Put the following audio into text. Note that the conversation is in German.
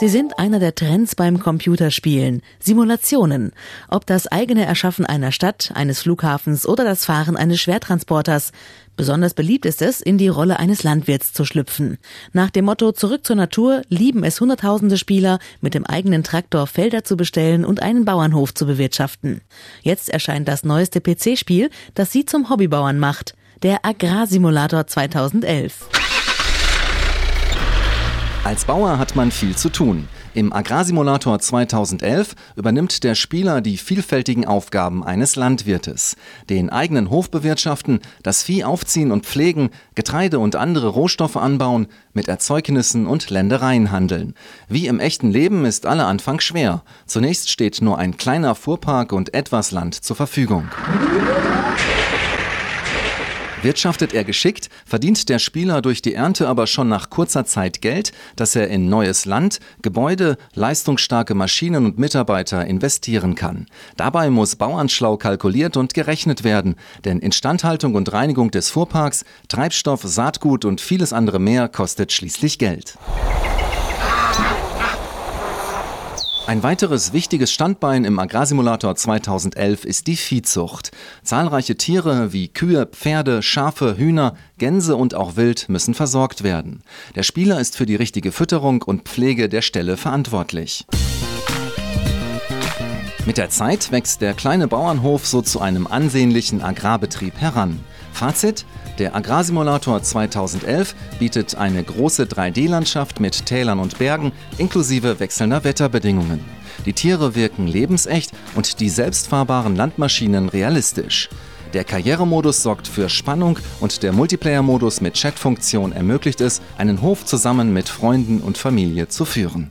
Sie sind einer der Trends beim Computerspielen. Simulationen. Ob das eigene Erschaffen einer Stadt, eines Flughafens oder das Fahren eines Schwertransporters. Besonders beliebt ist es, in die Rolle eines Landwirts zu schlüpfen. Nach dem Motto Zurück zur Natur lieben es Hunderttausende Spieler, mit dem eigenen Traktor Felder zu bestellen und einen Bauernhof zu bewirtschaften. Jetzt erscheint das neueste PC-Spiel, das sie zum Hobbybauern macht. Der Agrarsimulator 2011. Als Bauer hat man viel zu tun. Im Agrarsimulator 2011 übernimmt der Spieler die vielfältigen Aufgaben eines Landwirtes. Den eigenen Hof bewirtschaften, das Vieh aufziehen und pflegen, Getreide und andere Rohstoffe anbauen, mit Erzeugnissen und Ländereien handeln. Wie im echten Leben ist aller Anfang schwer. Zunächst steht nur ein kleiner Fuhrpark und etwas Land zur Verfügung. Wirtschaftet er geschickt, verdient der Spieler durch die Ernte aber schon nach kurzer Zeit Geld, das er in neues Land, Gebäude, leistungsstarke Maschinen und Mitarbeiter investieren kann. Dabei muss bauernschlau kalkuliert und gerechnet werden, denn Instandhaltung und Reinigung des Fuhrparks, Treibstoff, Saatgut und vieles andere mehr kostet schließlich Geld. Ein weiteres wichtiges Standbein im Agrarsimulator 2011 ist die Viehzucht. Zahlreiche Tiere wie Kühe, Pferde, Schafe, Hühner, Gänse und auch Wild müssen versorgt werden. Der Spieler ist für die richtige Fütterung und Pflege der Ställe verantwortlich. Mit der Zeit wächst der kleine Bauernhof so zu einem ansehnlichen Agrarbetrieb heran. Fazit: Der Agrarsimulator 2011 bietet eine große 3D-Landschaft mit Tälern und Bergen inklusive wechselnder Wetterbedingungen. Die Tiere wirken lebensecht und die selbstfahrbaren Landmaschinen realistisch. Der Karrieremodus sorgt für Spannung und der Multiplayer-Modus mit Chatfunktion ermöglicht es, einen Hof zusammen mit Freunden und Familie zu führen.